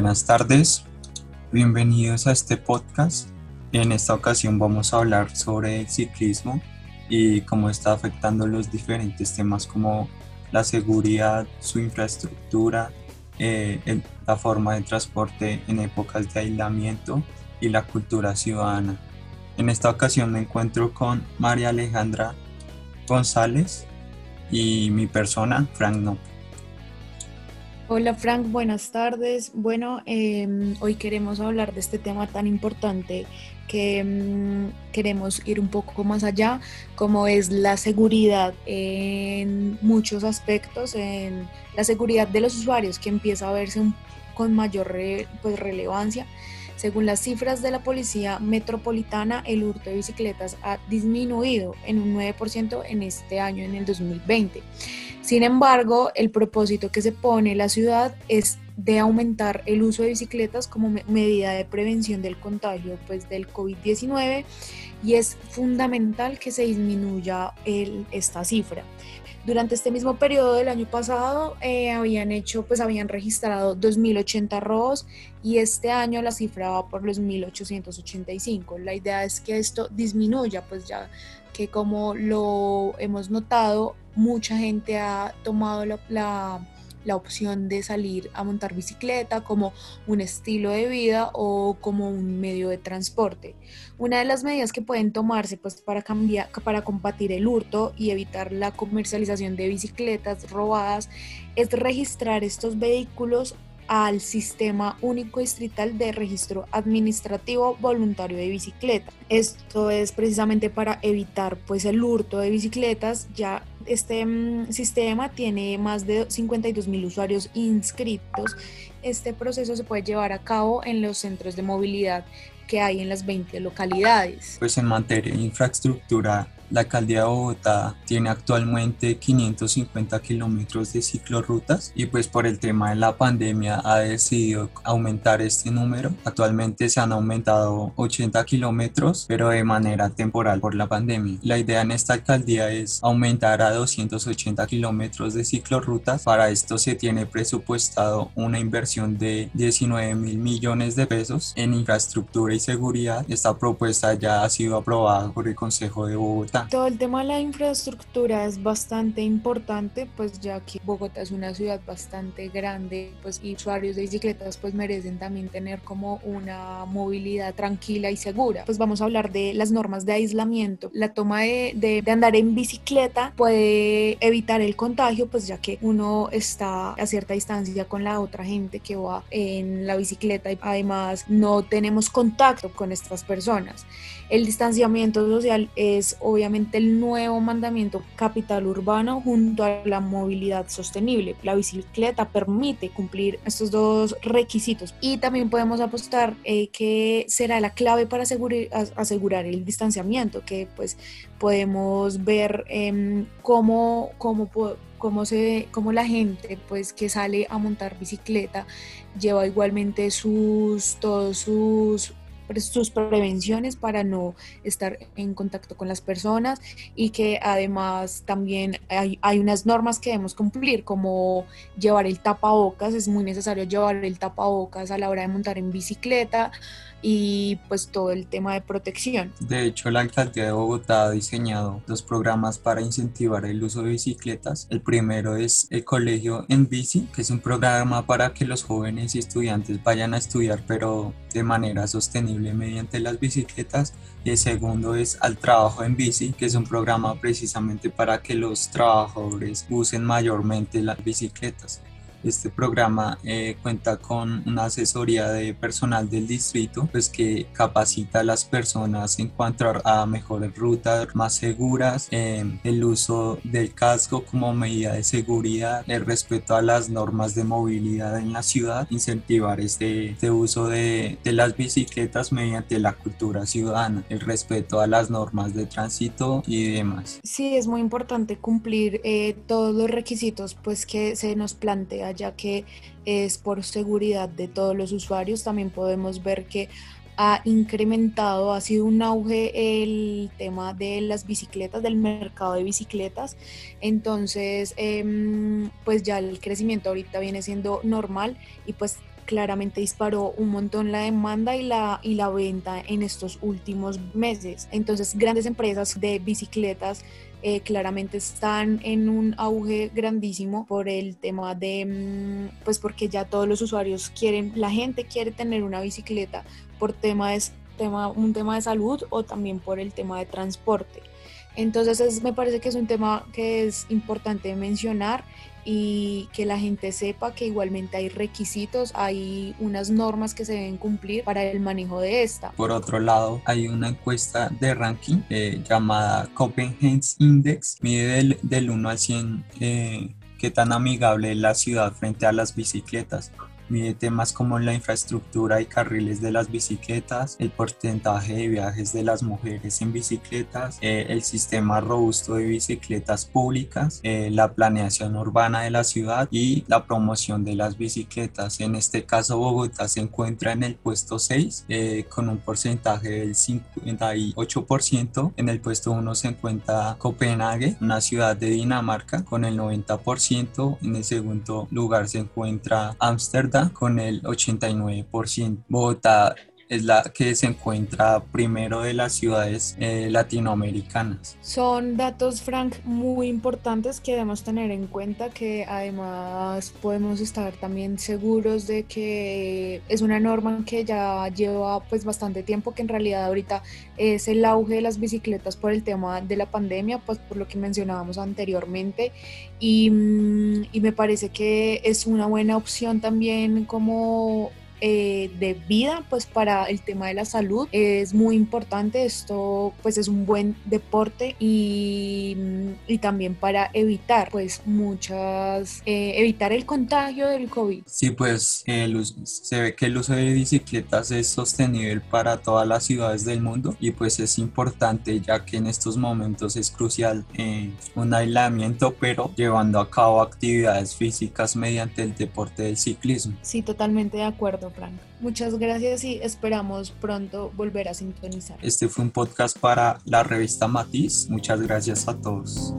buenas tardes. Bienvenidos a este podcast. En esta ocasión vamos a hablar sobre el ciclismo y cómo está afectando los diferentes temas como la seguridad, su infraestructura, eh, la forma de transporte en épocas de aislamiento y la cultura ciudadana. En esta ocasión me encuentro con María Alejandra González y mi persona, Frank No. Hola Frank, buenas tardes. Bueno, em, hoy queremos hablar de este tema tan importante que em, queremos ir un poco más allá, como es la seguridad en muchos aspectos, en la seguridad de los usuarios que empieza a verse con mayor pues, relevancia. Según las cifras de la Policía Metropolitana, el hurto de bicicletas ha disminuido en un 9% en este año, en el 2020. Sin embargo, el propósito que se pone la ciudad es de aumentar el uso de bicicletas como medida de prevención del contagio pues, del COVID-19 y es fundamental que se disminuya esta cifra. Durante este mismo periodo del año pasado eh, habían hecho, pues habían registrado 2.080 robos y este año la cifra va por los 1.885. La idea es que esto disminuya, pues ya que como lo hemos notado, mucha gente ha tomado la, opción de salir a montar bicicleta como un estilo de vida o como un medio de transporte. Una de las medidas que pueden tomarse pues, para, cambiar, para combatir el hurto y evitar la comercialización de bicicletas robadas es registrar estos vehículos al Sistema Único Distrital de Registro Administrativo Voluntario de Bicicleta. Esto es precisamente para evitar pues el hurto de bicicletas, ya este mm, sistema tiene más de 52 mil usuarios inscritos. Este proceso se puede llevar a cabo en los centros de movilidad que hay en las 20 localidades. Pues en materia de infraestructura, la alcaldía de Bogotá tiene actualmente 550 kilómetros de ciclorrutas y pues por el tema de la pandemia ha decidido aumentar este número. Actualmente se han aumentado 80 kilómetros, pero de manera temporal por la pandemia. La idea en esta alcaldía es aumentar a 280 kilómetros de ciclorrutas. Para esto se tiene presupuestado una inversión de 19 mil millones de pesos en infraestructura y seguridad. Esta propuesta ya ha sido aprobada por el Consejo de Bogotá. Todo el tema de la infraestructura es bastante importante, pues ya que Bogotá es una ciudad bastante grande, pues y usuarios de bicicletas pues merecen también tener como una movilidad tranquila y segura. Pues vamos a hablar de las normas de aislamiento. La toma de, de, de andar en bicicleta puede evitar el contagio, pues ya que uno está a cierta distancia con la otra gente que va en la bicicleta y además no tenemos contacto con estas personas. El distanciamiento social es obviamente el nuevo mandamiento capital urbano junto a la movilidad sostenible. La bicicleta permite cumplir estos dos requisitos y también podemos apostar eh, que será la clave para asegurar, el distanciamiento, que pues podemos ver eh, cómo, cómo, cómo se cómo la gente pues que sale a montar bicicleta lleva igualmente sus todos sus sus prevenciones para no estar en contacto con las personas y que además también hay, hay unas normas que debemos cumplir como llevar el tapabocas, es muy necesario llevar el tapabocas a la hora de montar en bicicleta, y pues todo el tema de protección. De hecho, la alcaldía de Bogotá ha diseñado dos programas para incentivar el uso de bicicletas. El primero es el Colegio en Bici, que es un programa para que los jóvenes y estudiantes vayan a estudiar, pero de manera sostenible mediante las bicicletas. Y el segundo es Al Trabajo en Bici, que es un programa precisamente para que los trabajadores usen mayormente las bicicletas. Este programa eh, cuenta con una asesoría de personal del distrito, pues que capacita a las personas en cuanto a mejores rutas más seguras, eh, el uso del casco como medida de seguridad, el respeto a las normas de movilidad en la ciudad, incentivar este, este uso de, de, las bicicletas mediante la cultura ciudadana, el respeto a las normas de tránsito y demás. Sí, es muy importante cumplir eh, todos los requisitos pues que se nos plantea ya que es por seguridad de todos los usuarios. También podemos ver que ha incrementado, ha sido un auge el tema de las bicicletas, del mercado de bicicletas. Entonces, em, pues ya el crecimiento ahorita viene siendo normal y pues claramente disparó un montón la demanda y la, y la venta en estos últimos meses. Entonces, grandes empresas de bicicletas eh, claramente están en un auge grandísimo por el tema de, mm, pues porque ya todos los usuarios quieren, la gente quiere tener una bicicleta por tema de, tema, un tema de salud o también por el tema de transporte. Entonces me parece que es un tema que es importante mencionar y que la gente sepa que igualmente hay requisitos, hay unas normas que se deben cumplir para el manejo de esta. Por otro lado, hay una encuesta de ranking eh, llamada Copenhagen's Index, mide del, 1 al 100 eh, qué tan amigable es la ciudad frente a las bicicletas mide temas como la infraestructura y carriles de las bicicletas, el porcentaje de viajes de las mujeres en bicicletas, eh, el sistema robusto de bicicletas públicas, eh, la planeación urbana de la ciudad y la promoción de las bicicletas. En este caso Bogotá se encuentra en el puesto 6 eh, con un porcentaje del 58%. En el puesto 1 se encuentra Copenhague, una ciudad de Dinamarca con el 90%. En el segundo lugar se encuentra Ámsterdam con el 89%. Bogotá es la que se encuentra primero de las ciudades eh, latinoamericanas. Son datos, Frank, muy importantes que debemos tener en cuenta, que además podemos estar también seguros de que es una norma que ya lleva pues bastante tiempo, que en realidad ahorita es el auge de las bicicletas por el tema de la pandemia, pues por lo que mencionábamos anteriormente, y, mm, y me parece que es una buena opción también como eh, de vida pues para el tema de la salud. Es muy importante esto pues es un buen deporte y, y también para evitar pues muchas eh, evitar el contagio del COVID. Sí pues se ve que el uso de bicicletas es sostenible para todas las ciudades del mundo y pues es importante ya que en estos momentos es crucial eh, un aislamiento pero llevando a cabo actividades físicas mediante el deporte del ciclismo. Sí totalmente de acuerdo Muchas gracias y esperamos pronto volver a sintonizar. Este fue un podcast para la revista Matiz. Muchas gracias a todos.